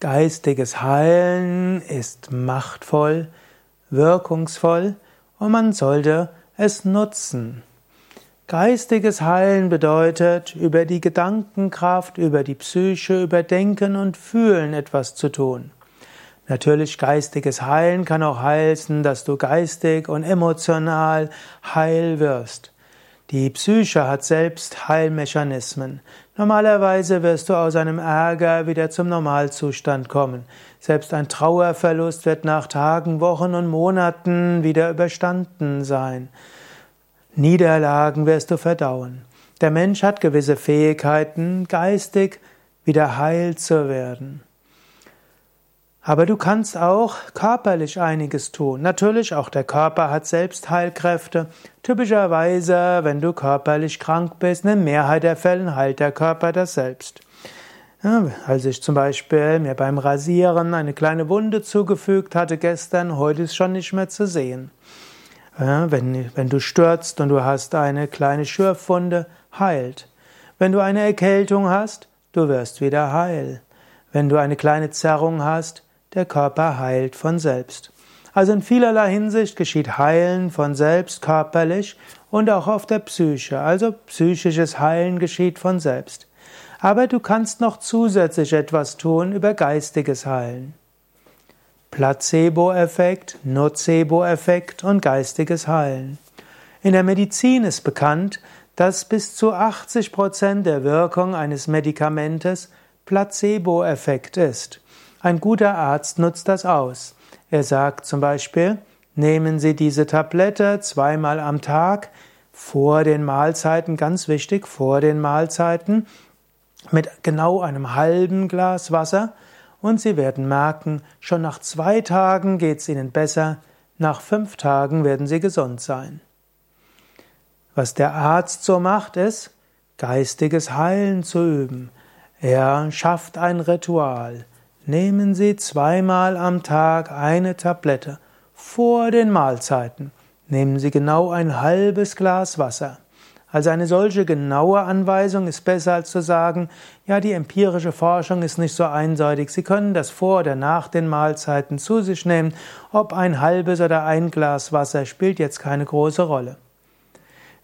Geistiges Heilen ist machtvoll, wirkungsvoll und man sollte es nutzen. Geistiges Heilen bedeutet, über die Gedankenkraft, über die Psyche, über Denken und Fühlen etwas zu tun. Natürlich geistiges Heilen kann auch heißen, dass du geistig und emotional heil wirst. Die Psyche hat selbst Heilmechanismen. Normalerweise wirst du aus einem Ärger wieder zum Normalzustand kommen. Selbst ein Trauerverlust wird nach Tagen, Wochen und Monaten wieder überstanden sein. Niederlagen wirst du verdauen. Der Mensch hat gewisse Fähigkeiten, geistig wieder heil zu werden. Aber du kannst auch körperlich einiges tun. Natürlich, auch der Körper hat selbst Heilkräfte. Typischerweise, wenn du körperlich krank bist, in der Mehrheit der Fälle heilt der Körper das selbst. Ja, als ich zum Beispiel mir beim Rasieren eine kleine Wunde zugefügt hatte gestern, heute ist schon nicht mehr zu sehen. Ja, wenn, wenn du stürzt und du hast eine kleine Schürfwunde, heilt. Wenn du eine Erkältung hast, du wirst wieder heil. Wenn du eine kleine Zerrung hast, der Körper heilt von selbst. Also in vielerlei Hinsicht geschieht Heilen von selbst körperlich und auch auf der Psyche. Also psychisches Heilen geschieht von selbst. Aber du kannst noch zusätzlich etwas tun über geistiges Heilen. Placebo-Effekt, Nocebo-Effekt und geistiges Heilen. In der Medizin ist bekannt, dass bis zu 80 Prozent der Wirkung eines Medikamentes Placebo-Effekt ist. Ein guter Arzt nutzt das aus. Er sagt zum Beispiel, nehmen Sie diese Tablette zweimal am Tag vor den Mahlzeiten, ganz wichtig, vor den Mahlzeiten, mit genau einem halben Glas Wasser und Sie werden merken, schon nach zwei Tagen geht es Ihnen besser, nach fünf Tagen werden Sie gesund sein. Was der Arzt so macht, ist, geistiges Heilen zu üben. Er schafft ein Ritual. Nehmen Sie zweimal am Tag eine Tablette vor den Mahlzeiten. Nehmen Sie genau ein halbes Glas Wasser. Also eine solche genaue Anweisung ist besser als zu sagen, ja, die empirische Forschung ist nicht so einseitig. Sie können das vor oder nach den Mahlzeiten zu sich nehmen. Ob ein halbes oder ein Glas Wasser spielt jetzt keine große Rolle.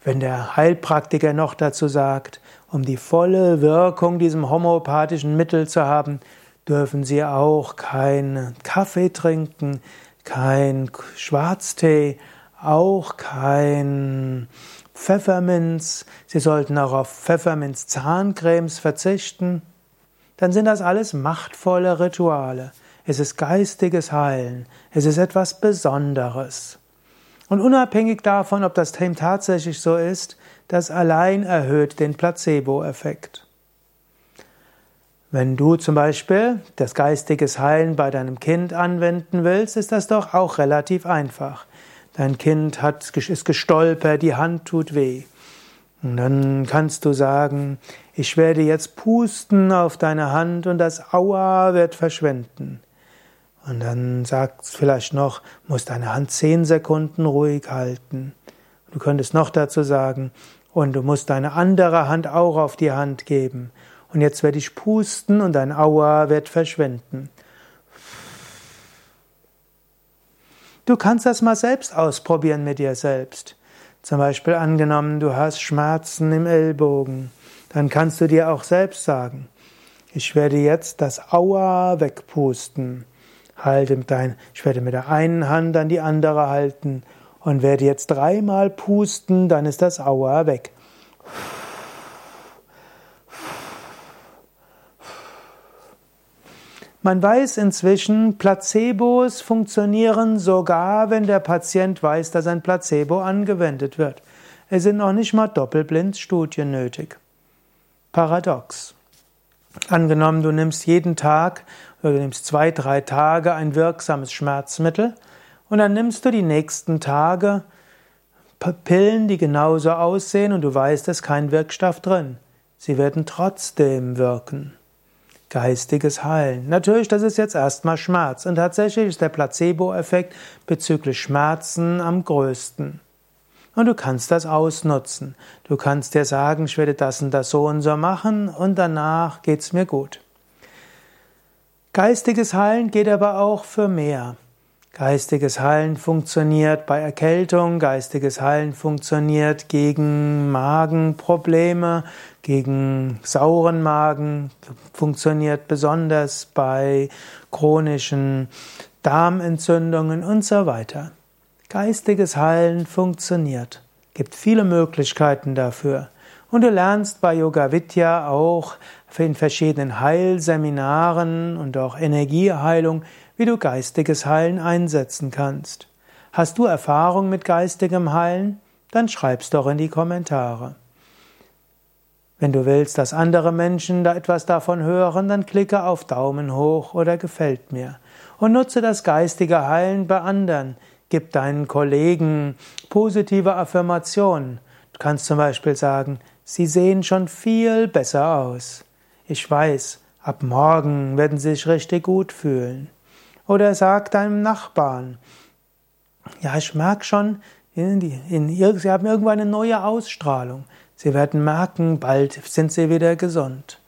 Wenn der Heilpraktiker noch dazu sagt, um die volle Wirkung diesem homöopathischen Mittel zu haben, dürfen Sie auch keinen Kaffee trinken, kein Schwarztee, auch kein Pfefferminz. Sie sollten auch auf Pfefferminz Zahncremes verzichten. Dann sind das alles machtvolle Rituale. Es ist geistiges Heilen. Es ist etwas Besonderes. Und unabhängig davon, ob das Thema tatsächlich so ist, das allein erhöht den Placebo-Effekt. Wenn du zum Beispiel das geistiges Heilen bei deinem Kind anwenden willst, ist das doch auch relativ einfach. Dein Kind hat, ist gestolpert, die Hand tut weh. Und dann kannst du sagen, ich werde jetzt pusten auf deine Hand und das Aua wird verschwinden. Und dann sagst du vielleicht noch, musst deine Hand zehn Sekunden ruhig halten. Du könntest noch dazu sagen, und du musst deine andere Hand auch auf die Hand geben. Und jetzt werde ich pusten und dein Aua wird verschwinden. Du kannst das mal selbst ausprobieren mit dir selbst. Zum Beispiel angenommen, du hast Schmerzen im Ellbogen. Dann kannst du dir auch selbst sagen, ich werde jetzt das Aua wegpusten. Halte dein, ich werde mit der einen Hand an die andere halten und werde jetzt dreimal pusten, dann ist das Aua weg. Man weiß inzwischen, Placebos funktionieren sogar, wenn der Patient weiß, dass ein Placebo angewendet wird. Es sind noch nicht mal Doppelblindstudien nötig. Paradox. Angenommen, du nimmst jeden Tag oder du nimmst zwei, drei Tage ein wirksames Schmerzmittel und dann nimmst du die nächsten Tage Pillen, die genauso aussehen und du weißt, es ist kein Wirkstoff drin. Sie werden trotzdem wirken geistiges Heilen. Natürlich, das ist jetzt erstmal Schmerz. Und tatsächlich ist der Placebo-Effekt bezüglich Schmerzen am größten. Und du kannst das ausnutzen. Du kannst dir sagen, ich werde das und das so und so machen und danach geht's mir gut. Geistiges Heilen geht aber auch für mehr. Geistiges Heilen funktioniert bei Erkältung, geistiges Heilen funktioniert gegen Magenprobleme, gegen sauren Magen, funktioniert besonders bei chronischen Darmentzündungen und so weiter. Geistiges Heilen funktioniert. Gibt viele Möglichkeiten dafür. Und du lernst bei Yoga Vidya auch in verschiedenen Heilseminaren und auch Energieheilung, wie du geistiges Heilen einsetzen kannst. Hast du Erfahrung mit geistigem Heilen? Dann schreib's doch in die Kommentare. Wenn du willst, dass andere Menschen da etwas davon hören, dann klicke auf Daumen hoch oder gefällt mir. Und nutze das geistige Heilen bei anderen. Gib deinen Kollegen positive Affirmationen. Du kannst zum Beispiel sagen, sie sehen schon viel besser aus. Ich weiß, ab morgen werden sie sich richtig gut fühlen. Oder sag deinem Nachbarn, ja, ich merke schon, in, in, sie haben irgendwann eine neue Ausstrahlung. Sie werden merken, bald sind sie wieder gesund.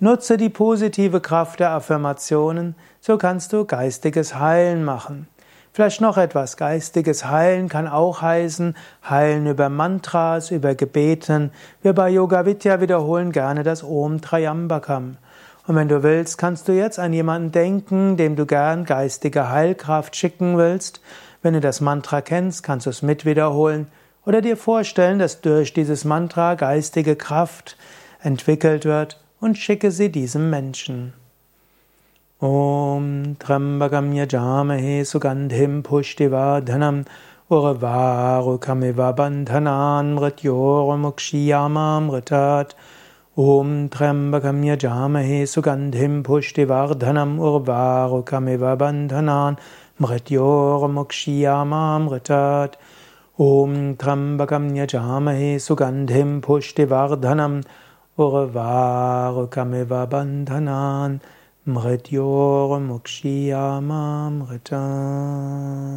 Nutze die positive Kraft der Affirmationen, so kannst du geistiges Heilen machen. Vielleicht noch etwas. Geistiges Heilen kann auch heißen, heilen über Mantras, über Gebeten. Wir bei Yoga Vidya wiederholen gerne das Om Trayambakam. Und wenn du willst, kannst du jetzt an jemanden denken, dem du gern geistige Heilkraft schicken willst. Wenn du das Mantra kennst, kannst du es mit wiederholen oder dir vorstellen, dass durch dieses Mantra geistige Kraft entwickelt wird und schicke sie diesem Menschen. Om Trambakam Yajamahe Sugandhim Pushtivardhanam Urvarukamiva Bandhanan Mritat Om Trambakam Yajamahe Sugandhim Pushtivardhanam Urvarukamiva Bandhanan Mritat Om Trambakam Yajamahe Sugandhim Pushtivardhanam Urvarukamiva Bandhanan Mrityor Mukshiyama Mritat.